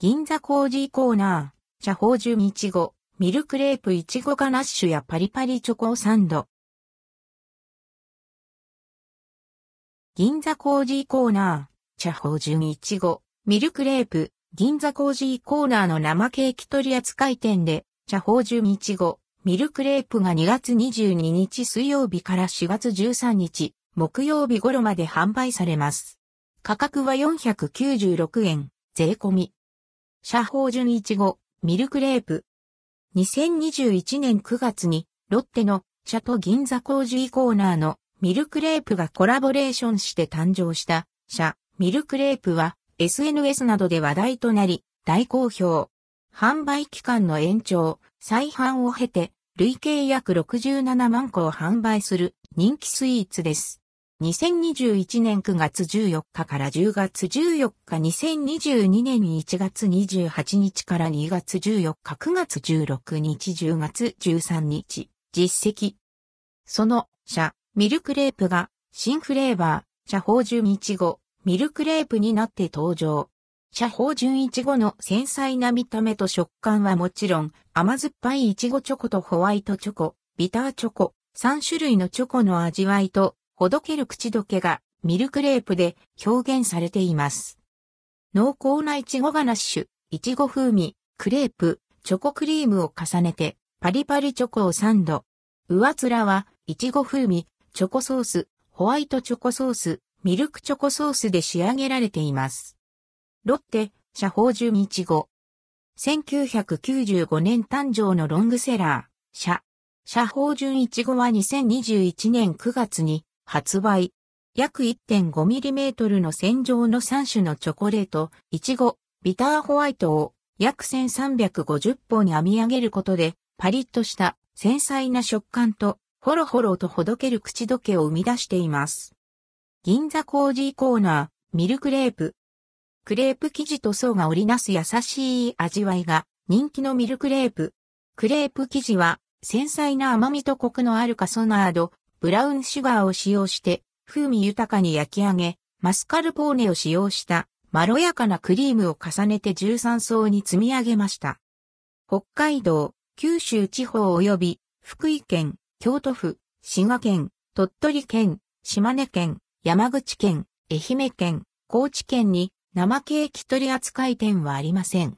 銀座コージーコーナー、紗々芳醇いちご、ミルクレープいちごガナッシュやパリパリチョコサンド。銀座コージーコーナー、紗々芳醇いちご、ミルクレープ、銀座コージーコーナーの生ケーキ取扱い店で、紗々芳醇いちご、ミルクレープが2月22日水曜日から4月13日、木曜日頃まで販売されます。価格は496円、税込み。社宝順いちご、ミルクレープ。2021年9月に、ロッテのシャト銀座コージーコーナーのミルクレープがコラボレーションして誕生したシャミルクレープは SNS などで話題となり大好評。販売期間の延長、再販を経て、累計約67万個を販売する人気スイーツです。2021年9月14日から10月14日2022年1月28日から2月14日9月16日10月13日実績。その、社、ミルクレープが新フレーバー、社宝順いちご、ミルクレープになって登場。社宝順いちごの繊細な見た目と食感はもちろん、甘酸っぱいいちごチョコとホワイトチョコ、ビターチョコ、3種類のチョコの味わいと、ほどける口どけがミルクレープで表現されています。濃厚ないちごガナッシュ、いちご風味、クレープ、チョコクリームを重ねて、パリパリチョコをサンド。上面は、いちご風味、チョコソース、ホワイトチョコソース、ミルクチョコソースで仕上げられています。ロッテ、社宝順いちご。1995年誕生のロングセラー、社。社宝順いちごは2021年9月に発売。約 1.5mm の線状の3種のチョコレート、いちご、ビターホワイトを約1350本に編み上げることで、パリッとした繊細な食感と、ほろほろとほどける口どけを生み出しています。銀座コージーコーナー、ミルクレープ、クレープ生地と層が織りなす優しい味わいが人気のミルクレープ。クレープ生地は繊細な甘みとコクのあるカソナード、ブラウンシュガーを使用して風味豊かに焼き上げ、マスカルポーネを使用したまろやかなクリームを重ねて13層に積み上げました。北海道、九州地方及び福井県、京都府、滋賀県、鳥取県、島根県、山口県、愛媛県、高知県に生ケーキ取扱店はありません。